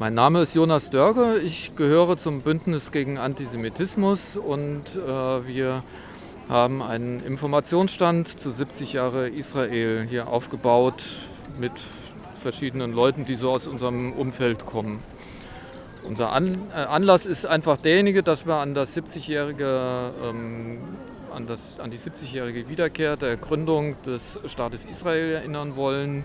Mein Name ist Jonas Dörge. Ich gehöre zum Bündnis gegen Antisemitismus und äh, wir haben einen Informationsstand zu 70 Jahre Israel hier aufgebaut mit verschiedenen Leuten, die so aus unserem Umfeld kommen. Unser An äh, Anlass ist einfach derjenige, dass wir an das 70-jährige ähm, an, an die 70-jährige Wiederkehr der Gründung des Staates Israel erinnern wollen.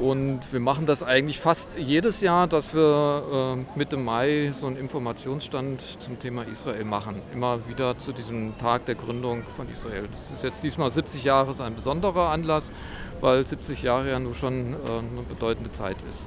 Und wir machen das eigentlich fast jedes Jahr, dass wir äh, Mitte Mai so einen Informationsstand zum Thema Israel machen. Immer wieder zu diesem Tag der Gründung von Israel. Das ist jetzt diesmal 70 Jahre, ist ein besonderer Anlass, weil 70 Jahre ja nun schon äh, eine bedeutende Zeit ist.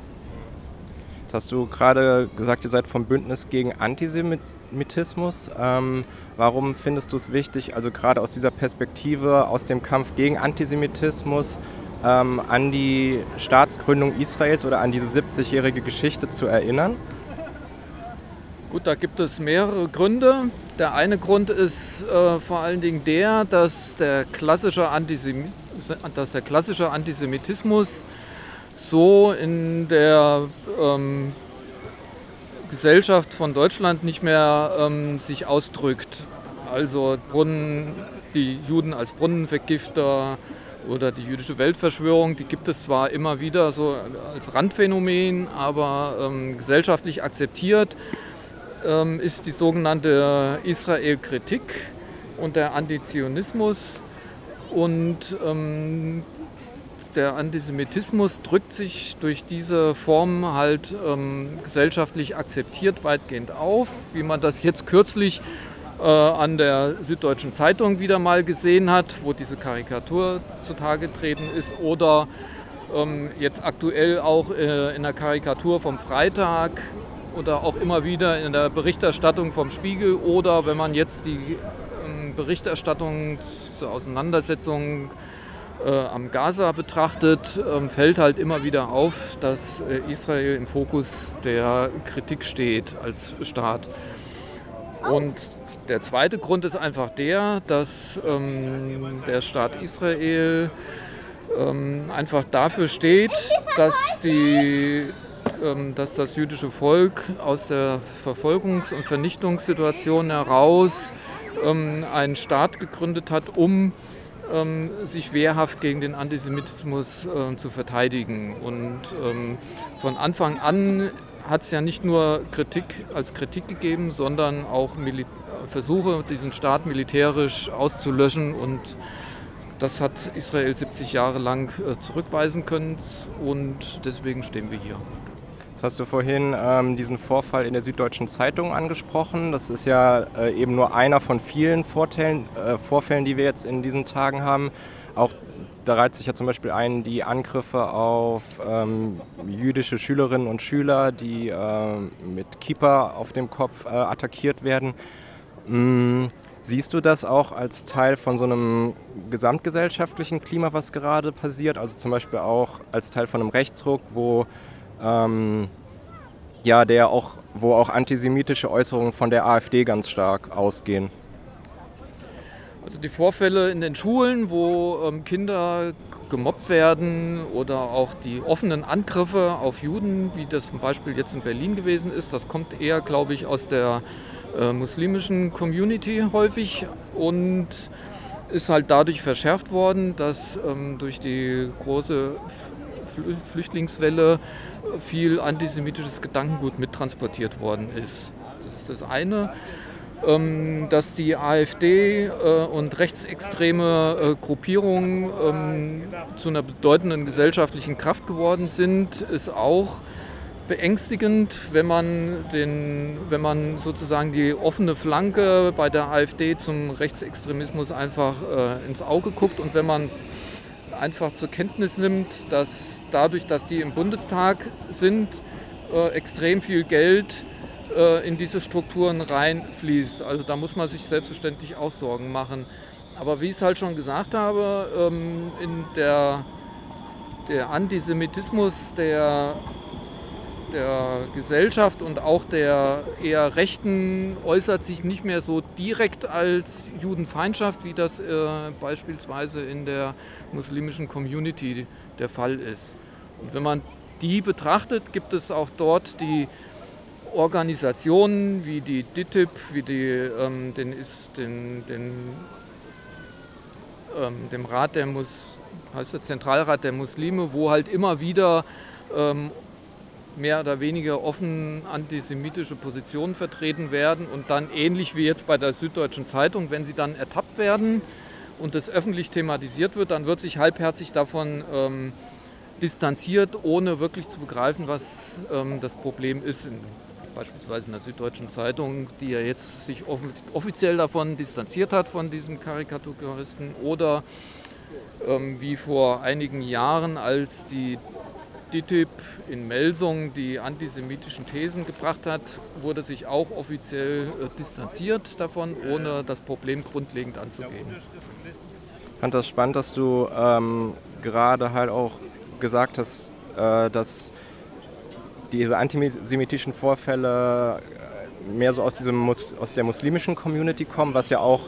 Jetzt hast du gerade gesagt, ihr seid vom Bündnis gegen Antisemitismus. Ähm, warum findest du es wichtig, also gerade aus dieser Perspektive, aus dem Kampf gegen Antisemitismus, ähm, an die Staatsgründung Israels oder an diese 70-jährige Geschichte zu erinnern? Gut, da gibt es mehrere Gründe. Der eine Grund ist äh, vor allen Dingen der, dass der klassische, dass der klassische Antisemitismus so in der ähm, Gesellschaft von Deutschland nicht mehr ähm, sich ausdrückt. Also Brunnen, die Juden als Brunnenvergifter, oder die jüdische Weltverschwörung, die gibt es zwar immer wieder so als Randphänomen, aber ähm, gesellschaftlich akzeptiert ähm, ist die sogenannte Israel-Kritik und der Antizionismus. Und ähm, der Antisemitismus drückt sich durch diese Form halt ähm, gesellschaftlich akzeptiert weitgehend auf, wie man das jetzt kürzlich an der Süddeutschen Zeitung wieder mal gesehen hat, wo diese Karikatur zutage getreten ist, oder ähm, jetzt aktuell auch äh, in der Karikatur vom Freitag oder auch immer wieder in der Berichterstattung vom Spiegel oder wenn man jetzt die ähm, Berichterstattung zur Auseinandersetzung äh, am Gaza betrachtet, ähm, fällt halt immer wieder auf, dass äh, Israel im Fokus der Kritik steht als Staat. Und der zweite Grund ist einfach der, dass ähm, der Staat Israel ähm, einfach dafür steht, dass, die, ähm, dass das jüdische Volk aus der Verfolgungs- und Vernichtungssituation heraus ähm, einen Staat gegründet hat, um ähm, sich wehrhaft gegen den Antisemitismus äh, zu verteidigen. Und ähm, von Anfang an hat es ja nicht nur Kritik als Kritik gegeben, sondern auch Mil Versuche, diesen Staat militärisch auszulöschen. Und das hat Israel 70 Jahre lang äh, zurückweisen können und deswegen stehen wir hier. Jetzt hast du vorhin ähm, diesen Vorfall in der Süddeutschen Zeitung angesprochen. Das ist ja äh, eben nur einer von vielen Vorteilen, äh, Vorfällen, die wir jetzt in diesen Tagen haben. Auch da reiht sich ja zum Beispiel ein die Angriffe auf ähm, jüdische Schülerinnen und Schüler, die äh, mit Kippa auf dem Kopf äh, attackiert werden. Mm, siehst du das auch als Teil von so einem gesamtgesellschaftlichen Klima, was gerade passiert? Also zum Beispiel auch als Teil von einem Rechtsruck, wo ähm, ja, der auch, wo auch antisemitische Äußerungen von der AfD ganz stark ausgehen. Also die Vorfälle in den Schulen, wo ähm, Kinder gemobbt werden oder auch die offenen Angriffe auf Juden, wie das zum Beispiel jetzt in Berlin gewesen ist, das kommt eher, glaube ich, aus der äh, muslimischen Community häufig und ist halt dadurch verschärft worden, dass ähm, durch die große Flüchtlingswelle viel antisemitisches Gedankengut mittransportiert worden ist. Das ist das eine. Ähm, dass die AfD äh, und rechtsextreme äh, Gruppierungen ähm, zu einer bedeutenden gesellschaftlichen Kraft geworden sind, ist auch beängstigend, wenn man, den, wenn man sozusagen die offene Flanke bei der AfD zum Rechtsextremismus einfach äh, ins Auge guckt und wenn man einfach zur Kenntnis nimmt, dass dadurch, dass die im Bundestag sind, extrem viel Geld äh, in diese Strukturen reinfließt. Also da muss man sich selbstverständlich auch Sorgen machen. Aber wie ich es halt schon gesagt habe, ähm, in der, der Antisemitismus der, der Gesellschaft und auch der eher Rechten äußert sich nicht mehr so direkt als Judenfeindschaft, wie das äh, beispielsweise in der muslimischen Community der Fall ist. Und wenn man die betrachtet, gibt es auch dort die Organisationen wie die DITIB, wie die, ähm, den, den, den, ähm, dem Rat der Mus, heißt der Zentralrat der Muslime, wo halt immer wieder ähm, mehr oder weniger offen antisemitische Positionen vertreten werden und dann ähnlich wie jetzt bei der Süddeutschen Zeitung, wenn sie dann ertappt werden und das öffentlich thematisiert wird, dann wird sich halbherzig davon ähm, distanziert, ohne wirklich zu begreifen, was ähm, das Problem ist. In, beispielsweise in der Süddeutschen Zeitung, die ja jetzt sich offiziell davon distanziert hat, von diesem Karikaturisten, oder ähm, wie vor einigen Jahren, als die DITIB in Melsung die antisemitischen Thesen gebracht hat, wurde sich auch offiziell äh, distanziert davon, ohne das Problem grundlegend anzugehen. Ich fand das spannend, dass du ähm, gerade halt auch gesagt hast, äh, dass diese antisemitischen Vorfälle äh, mehr so aus, diesem aus der muslimischen Community kommen, was ja auch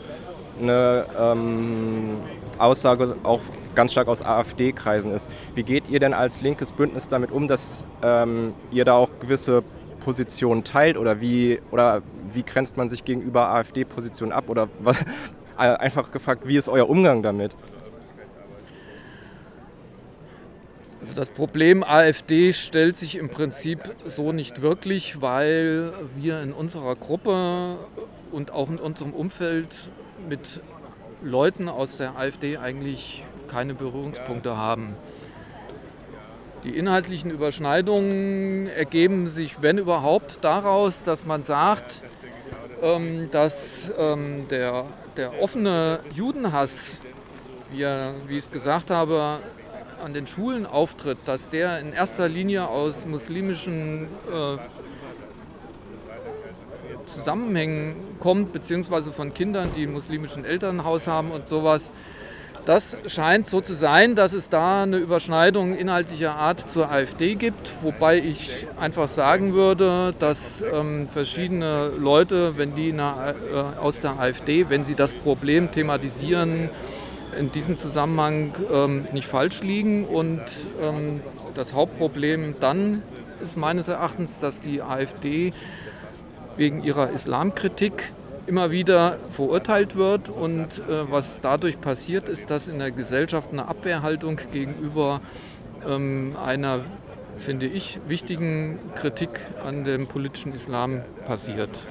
eine ähm, Aussage auch ganz stark aus AfD-Kreisen ist. Wie geht ihr denn als linkes Bündnis damit um, dass ähm, ihr da auch gewisse Positionen teilt oder wie, oder wie grenzt man sich gegenüber AfD-Positionen ab? Oder was, einfach gefragt, wie ist euer Umgang damit? Also das Problem AfD stellt sich im Prinzip so nicht wirklich, weil wir in unserer Gruppe und auch in unserem Umfeld mit Leuten aus der AfD eigentlich keine Berührungspunkte haben. Die inhaltlichen Überschneidungen ergeben sich, wenn überhaupt, daraus, dass man sagt, ähm, dass ähm, der, der offene Judenhass, wie, wie ich es gesagt habe, an den Schulen auftritt, dass der in erster Linie aus muslimischen äh, Zusammenhängen kommt, beziehungsweise von Kindern, die muslimischen Elternhaus haben und sowas. Das scheint so zu sein, dass es da eine Überschneidung inhaltlicher Art zur AfD gibt, wobei ich einfach sagen würde, dass ähm, verschiedene Leute, wenn die der, äh, aus der AfD, wenn sie das Problem thematisieren, in diesem Zusammenhang ähm, nicht falsch liegen. Und ähm, das Hauptproblem dann ist meines Erachtens, dass die AfD wegen ihrer Islamkritik immer wieder verurteilt wird. Und äh, was dadurch passiert, ist, dass in der Gesellschaft eine Abwehrhaltung gegenüber ähm, einer, finde ich, wichtigen Kritik an dem politischen Islam passiert.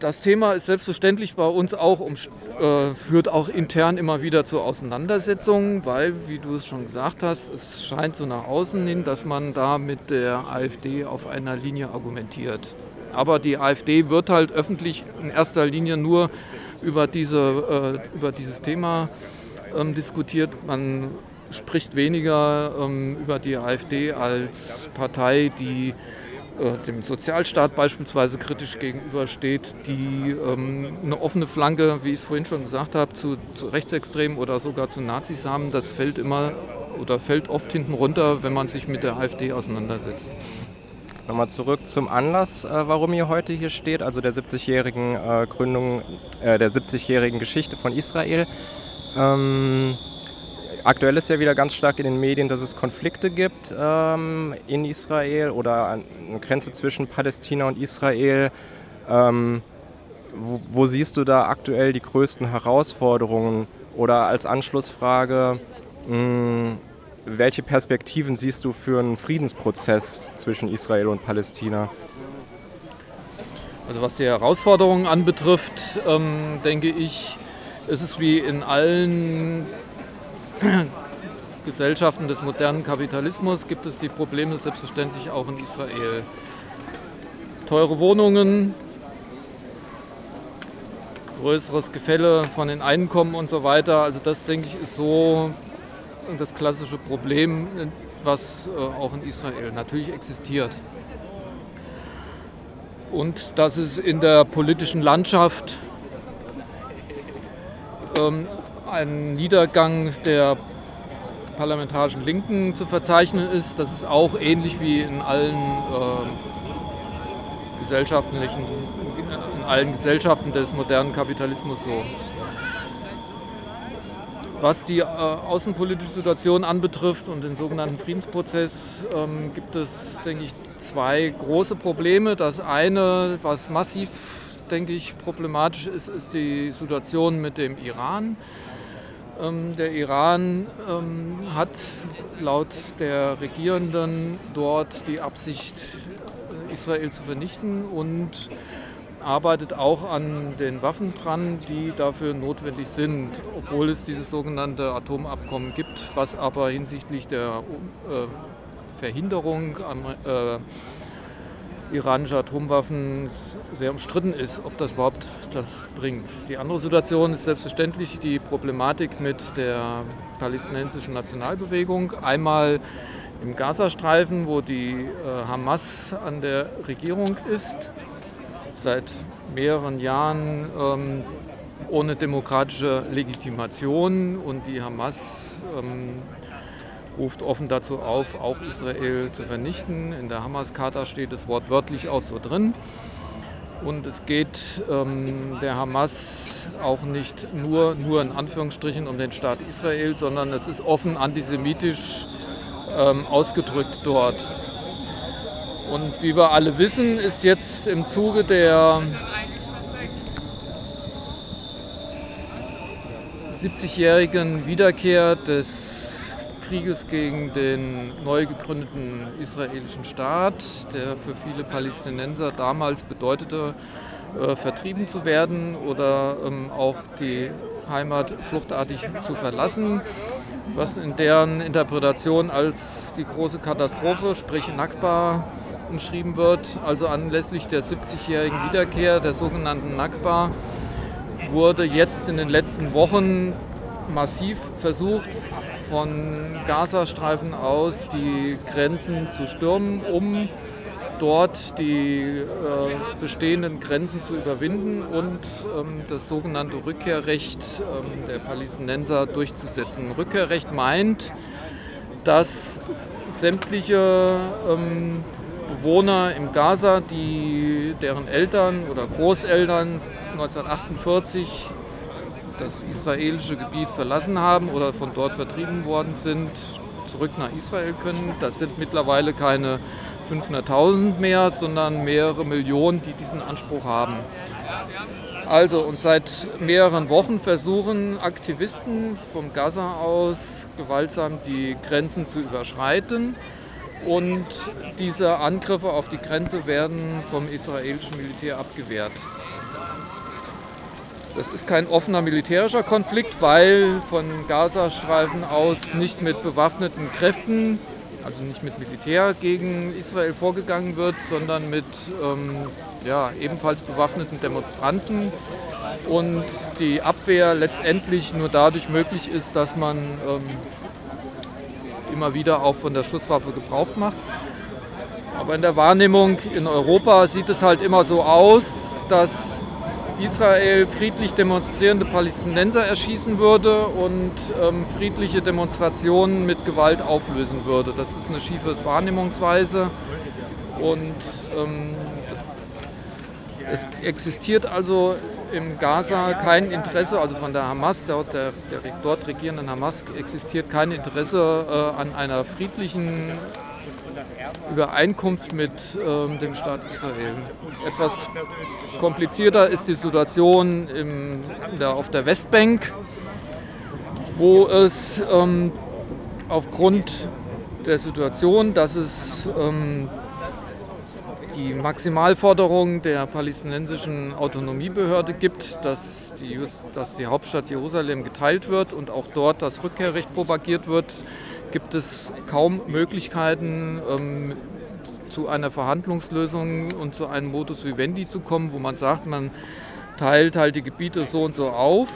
Das Thema ist selbstverständlich bei uns auch, um, äh, führt auch intern immer wieder zu Auseinandersetzungen, weil, wie du es schon gesagt hast, es scheint so nach außen hin, dass man da mit der AfD auf einer Linie argumentiert. Aber die AfD wird halt öffentlich in erster Linie nur über, diese, äh, über dieses Thema ähm, diskutiert. Man spricht weniger ähm, über die AfD als Partei, die dem Sozialstaat beispielsweise kritisch gegenübersteht, die ähm, eine offene Flanke, wie ich es vorhin schon gesagt habe, zu, zu, Rechtsextremen oder sogar zu Nazis haben, das fällt immer oder fällt oft hinten runter, wenn man sich mit der AfD auseinandersetzt. Nochmal zurück zum Anlass, äh, warum ihr heute hier steht, also der 70-jährigen äh, Gründung, äh, der 70-jährigen Geschichte von Israel. Ähm, aktuell ist ja wieder ganz stark in den Medien, dass es Konflikte gibt ähm, in Israel oder eine Grenze zwischen Palästina und Israel. Ähm, wo, wo, siehst du da aktuell die größten Herausforderungen? Oder als Anschlussfrage, mh, hm, welche Perspektiven siehst du für einen Friedensprozess zwischen Israel und Palästina? Also was die Herausforderungen anbetrifft, ähm, denke ich, ist es wie in allen Gesellschaften des modernen Kapitalismus gibt es die Probleme selbstverständlich auch in Israel. Teure Wohnungen, größeres Gefälle von den Einkommen und so weiter. Also das, denke ich, ist so das klassische Problem, was äh, auch in Israel natürlich existiert. Und dass es in der politischen Landschaft ähm, ein Niedergang der parlamentarischen Linken zu verzeichnen ist. Das ist auch ähnlich wie in allen äh, gesellschaftlichen, in allen Gesellschaften des modernen Kapitalismus so. Was die äh, außenpolitische Situation anbetrifft und den sogenannten Friedensprozess, ähm, gibt es, denke ich, zwei große Probleme. Das eine, was massiv, denke ich, problematisch ist, ist die Situation mit dem Iran. Ähm, der Iran ähm, hat laut der Regierenden dort die Absicht, Israel zu vernichten und arbeitet auch an den Waffen dran, die dafür notwendig sind, obwohl es dieses sogenannte Atomabkommen gibt, was aber hinsichtlich der äh, Verhinderung äh, iranischer Atomwaffen sehr umstritten ist, ob das überhaupt das bringt. Die andere Situation ist selbstverständlich die Problematik mit der palästinensischen Nationalbewegung. Einmal im Gazastreifen, wo die äh, Hamas an der Regierung ist seit mehreren Jahren ähm, ohne demokratische Legitimation und die Hamas ähm, ruft offen dazu auf, auch Israel zu vernichten. In der Hamas-Charta steht es wortwörtlich auch so drin. Und es geht ähm, der Hamas auch nicht nur, nur in Anführungsstrichen um den Staat Israel, sondern es ist offen antisemitisch ähm, ausgedrückt dort. Und wie wir alle wissen, ist jetzt im Zuge der 70-jährigen Wiederkehr des Krieges gegen den neu gegründeten israelischen Staat, der für viele Palästinenser damals bedeutete, äh, vertrieben zu werden oder ähm, auch die Heimat fluchtartig zu verlassen, was in deren Interpretation als die große Katastrophe, sprich Nakba, umschrieben wird. Also anlässlich der 70-jährigen Wiederkehr der sogenannten Nakba wurde jetzt in den letzten Wochen massiv versucht, von Gazastreifen aus die Grenzen zu stürmen, um dort die äh, bestehenden Grenzen zu überwinden und ähm, das sogenannte Rückkehrrecht ähm, der Palästinenser durchzusetzen. Rückkehrrecht meint, dass sämtliche ähm, Bewohner im Gaza, die, deren Eltern oder Großeltern 1948 das israelische Gebiet verlassen haben oder von dort vertrieben worden sind, zurück nach Israel können. Das sind mittlerweile keine 500.000 mehr, sondern mehrere Millionen, die diesen Anspruch haben. Also und seit mehreren Wochen versuchen Aktivisten vom Gaza aus gewaltsam die Grenzen zu überschreiten und diese Angriffe auf die Grenze werden vom israelischen Militär abgewehrt. Das ist kein offener militärischer Konflikt, weil von Gazastreifen aus nicht mit bewaffneten Kräften, also nicht mit Militär gegen Israel vorgegangen wird, sondern mit ähm, ja, ebenfalls bewaffneten Demonstranten. Und die Abwehr letztendlich nur dadurch möglich ist, dass man ähm, immer wieder auch von der Schusswaffe Gebrauch macht. Aber in der Wahrnehmung in Europa sieht es halt immer so aus, dass Israel friedlich demonstrierende Palästinenser erschießen würde und ähm, friedliche Demonstrationen mit Gewalt auflösen würde. Das ist eine schiefe Wahrnehmungsweise und ähm, es existiert also im Gaza kein Interesse, also von der Hamas, der, der, der dort regierenden Hamas, existiert kein Interesse äh, an einer friedlichen Übereinkunft mit ähm, dem Staat Israel. Etwas komplizierter ist die Situation im, der, auf der Westbank, wo es ähm, aufgrund der Situation, dass es ähm, die Maximalforderung der palästinensischen Autonomiebehörde gibt, dass die, dass die Hauptstadt Jerusalem geteilt wird und auch dort das Rückkehrrecht propagiert wird, gibt es kaum Möglichkeiten, ähm, zu einer Verhandlungslösung und zu einem Modus vivendi zu kommen, wo man sagt, man teilt halt die Gebiete so und so auf,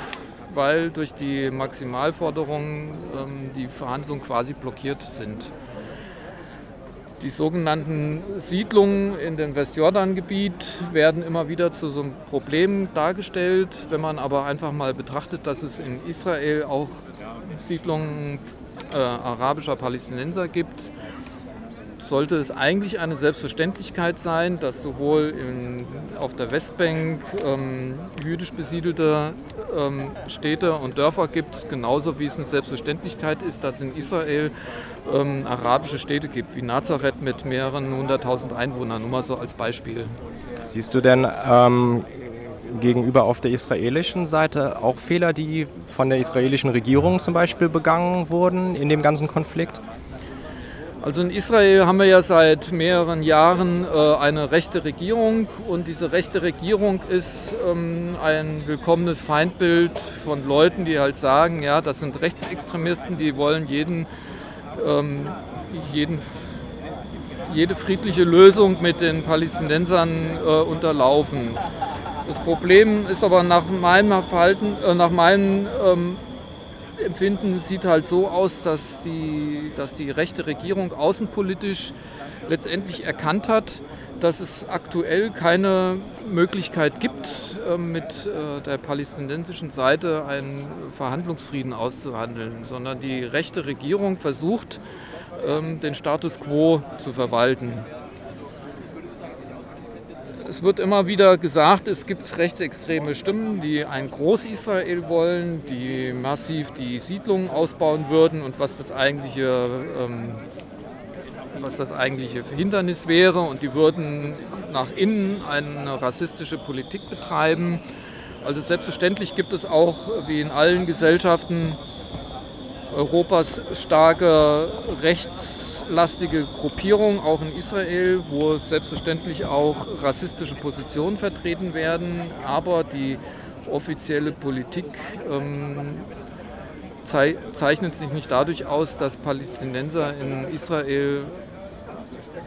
weil durch die Maximalforderungen ähm, die Verhandlungen quasi blockiert sind. Die sogenannten Siedlungen in dem Westjordan-Gebiet werden immer wieder zu so einem Problem dargestellt. Wenn man aber einfach mal betrachtet, dass es in Israel auch Siedlungen äh, arabischer Palästinenser gibt, sollte es eigentlich eine Selbstverständlichkeit sein, dass sowohl in, auf der Westbank ähm, jüdisch besiedelte ähm, Städte und Dörfer gibt, genauso wie es eine Selbstverständlichkeit ist, dass in Israel ähm, arabische Städte gibt, wie Nazareth mit mehreren hunderttausend Einwohnern, nur mal so als Beispiel. Siehst du denn ähm, gegenüber auf der israelischen Seite auch Fehler, die von der israelischen Regierung zum Beispiel begangen wurden in dem ganzen Konflikt? Also in Israel haben wir ja seit mehreren Jahren äh, eine rechte Regierung und diese rechte Regierung ist ähm, ein willkommenes Feindbild von Leuten, die halt sagen, ja, das sind Rechtsextremisten, die wollen jeden, ähm, jeden jede friedliche Lösung mit den Palästinensern äh, unterlaufen. Das Problem ist aber nach meinem Verhalten, äh, nach meinem ähm, Empfinden sieht halt so aus, dass die, dass die rechte Regierung außenpolitisch letztendlich erkannt hat, dass es aktuell keine Möglichkeit gibt, ähm, mit äh, der palästinensischen Seite einen Verhandlungsfrieden auszuhandeln, sondern die rechte Regierung versucht, ähm, den Status quo zu verwalten. Es wird immer wieder gesagt, es gibt rechtsextreme Stimmen, die ein Groß-Israel wollen, die massiv die Siedlungen ausbauen würden und was das eigentliche, ähm, was das eigentliche Hindernis wäre. Und die würden nach innen eine rassistische Politik betreiben. Also selbstverständlich gibt es auch, wie in allen Gesellschaften, Europas starke rechtslastige Gruppierung, auch in Israel, wo selbstverständlich auch rassistische Positionen vertreten werden. Aber die offizielle Politik ähm, zeichnet sich nicht dadurch aus, dass Palästinenser in Israel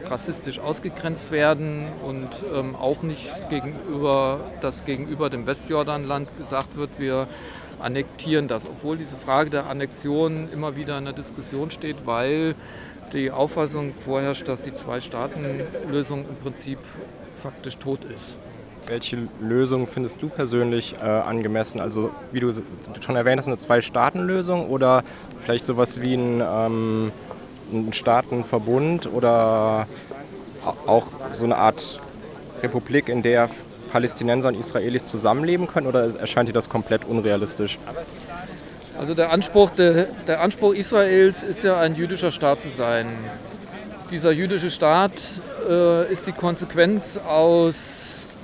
rassistisch ausgegrenzt werden und ähm, auch nicht gegenüber, dass gegenüber dem Westjordanland gesagt wird, wir annektieren das, obwohl diese Frage der Annexion immer wieder in der Diskussion steht, weil die Auffassung vorherrscht, dass die Zwei-Staaten-Lösung im Prinzip faktisch tot ist. Welche Lösung findest du persönlich äh, angemessen? Also wie du schon erwähnt hast, eine Zwei-Staaten-Lösung oder vielleicht sowas wie ein, ähm, ein Staatenverbund oder auch so eine Art Republik, in der Palästinenser und Israelis zusammenleben können oder erscheint dir das komplett unrealistisch? Also der Anspruch, der, der Anspruch Israels ist ja ein jüdischer Staat zu sein. Dieser jüdische Staat äh, ist die Konsequenz aus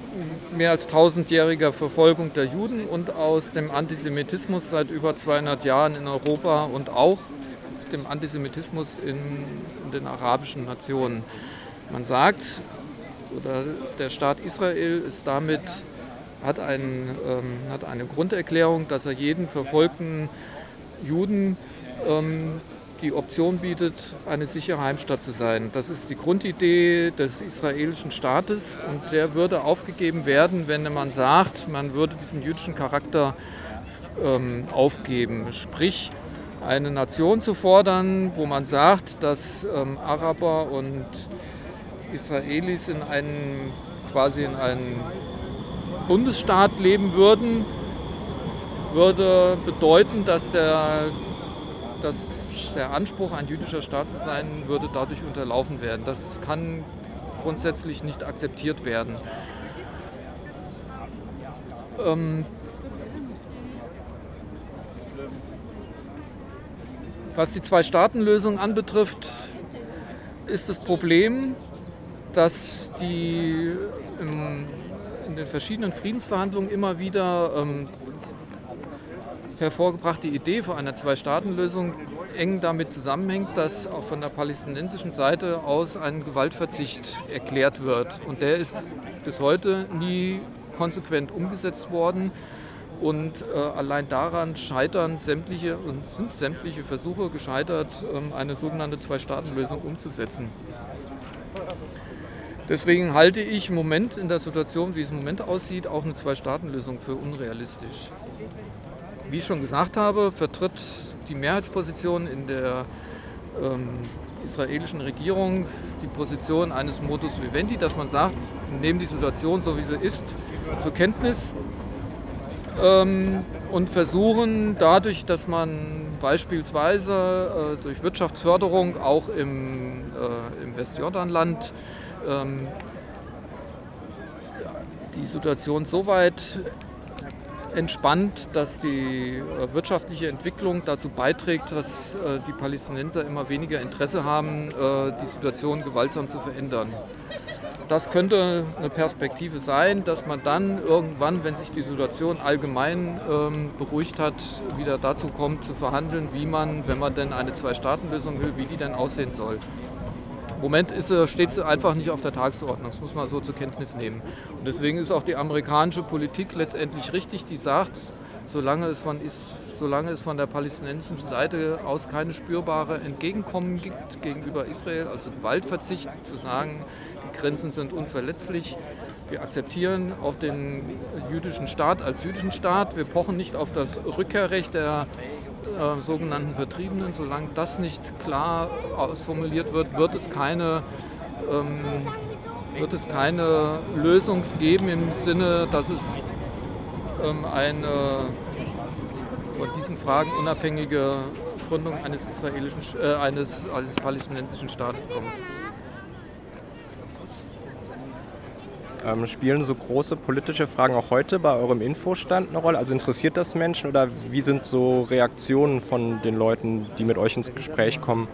mehr als tausendjähriger Verfolgung der Juden und aus dem Antisemitismus seit über 200 Jahren in Europa und auch dem Antisemitismus in, den arabischen Nationen. Man sagt, oder der Staat Israel ist damit, hat, ein, ähm, hat eine Grunderklärung, dass er jeden verfolgten Juden ähm, die Option bietet, eine sichere Heimstatt zu sein. Das ist die Grundidee des israelischen Staates und der würde aufgegeben werden, wenn man sagt, man würde diesen jüdischen Charakter ähm, aufgeben. Sprich, eine Nation zu fordern, wo man sagt, dass ähm, Araber und Israelis in einem quasi in einem Bundesstaat leben würden, würde bedeuten, dass der, dass der Anspruch, ein jüdischer Staat zu sein, würde dadurch unterlaufen werden. Das kann grundsätzlich nicht akzeptiert werden. Ähm, was die Zwei-Staaten-Lösung anbetrifft, ist das Problem, dass die im, in den verschiedenen Friedensverhandlungen immer wieder ähm, hervorgebrachte Idee von einer Zwei-Staaten-Lösung eng damit zusammenhängt, dass auch von der palästinensischen Seite aus ein Gewaltverzicht erklärt wird. Und der ist bis heute nie konsequent umgesetzt worden. Und äh, allein daran scheitern sämtliche und sind sämtliche Versuche gescheitert, ähm, eine sogenannte Zwei-Staaten-Lösung umzusetzen. Deswegen halte ich im Moment in der Situation, wie es im Moment aussieht, auch eine Zwei-Staaten-Lösung für unrealistisch. Wie ich schon gesagt habe, vertritt die Mehrheitsposition in der ähm, israelischen Regierung die Position eines Modus vivendi, dass man sagt, wir nehmen die Situation so wie sie ist zur Kenntnis ähm, und versuchen dadurch, dass man beispielsweise äh, durch Wirtschaftsförderung auch im, äh, im Westjordanland ähm, die Situation so weit entspannt, dass die äh, wirtschaftliche Entwicklung dazu beiträgt, dass äh, die Palästinenser immer weniger Interesse haben, äh, die Situation gewaltsam zu verändern. Das könnte eine Perspektive sein, dass man dann irgendwann, wenn sich die Situation allgemein ähm, beruhigt hat, wieder dazu kommt zu verhandeln, wie man, wenn man denn eine Zwei-Staaten-Lösung will, wie die denn aussehen soll. Moment ist, steht es einfach nicht auf der Tagesordnung. Das muss man so zur Kenntnis nehmen. Und deswegen ist auch die amerikanische Politik letztendlich richtig, die sagt, solange es von, ist, solange es von der palästinensischen Seite aus keine spürbare Entgegenkommen gibt gegenüber Israel, also Gewaltverzicht, zu sagen, die Grenzen sind unverletzlich. Wir akzeptieren auch den jüdischen Staat als jüdischen Staat. Wir pochen nicht auf das Rückkehrrecht der äh, sogenannten Vertriebenen. Solange das nicht klar ausformuliert wird, wird es keine, ähm, wird es keine Lösung geben im Sinne, dass es ähm, eine von diesen Fragen unabhängige Gründung eines israelischen, äh, eines, eines palästinensischen Staates kommt. Ähm, spielen so große politische Fragen auch heute bei eurem Infostand eine Rolle? Also interessiert das Menschen oder wie sind so Reaktionen von den Leuten, die mit euch ins Gespräch kommen?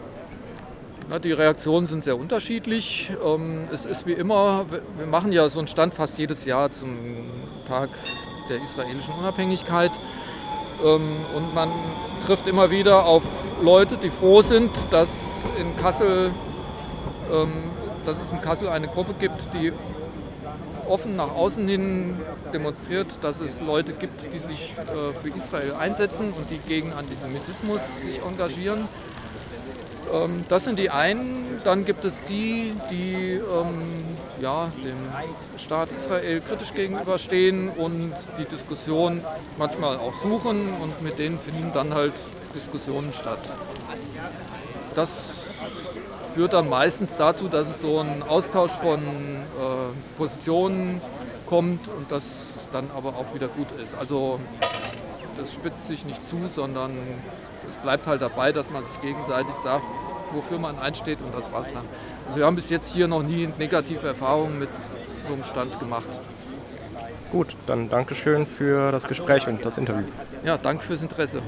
Na, die Reaktionen sind sehr unterschiedlich. Ähm, es ist wie immer, wir machen ja so einen Stand fast jedes Jahr zum Tag der israelischen Unabhängigkeit. Ähm, und man trifft immer wieder auf Leute, die froh sind, dass in Kassel, ähm, dass es in Kassel eine Gruppe gibt, die offen nach außen hin demonstriert, dass es Leute gibt, die sich äh, für Israel einsetzen und die gegen Antisemitismus sich engagieren. Ähm, das sind die einen. Dann gibt es die, die ähm, ja, dem Staat Israel kritisch gegenüberstehen und die Diskussion manchmal auch suchen und mit denen finden dann halt Diskussionen statt. Das führt dann meistens dazu, dass es so ein Austausch von äh, Positionen kommt und das dann aber auch wieder gut ist. Also das spitzt sich nicht zu, sondern es bleibt halt dabei, dass man sich gegenseitig sagt, wofür man einsteht und das war's dann. Also wir haben bis jetzt hier noch nie negative Erfahrungen mit so einem Stand gemacht. Gut, dann Dankeschön für das Gespräch und das Interview. Ja, danke fürs Interesse.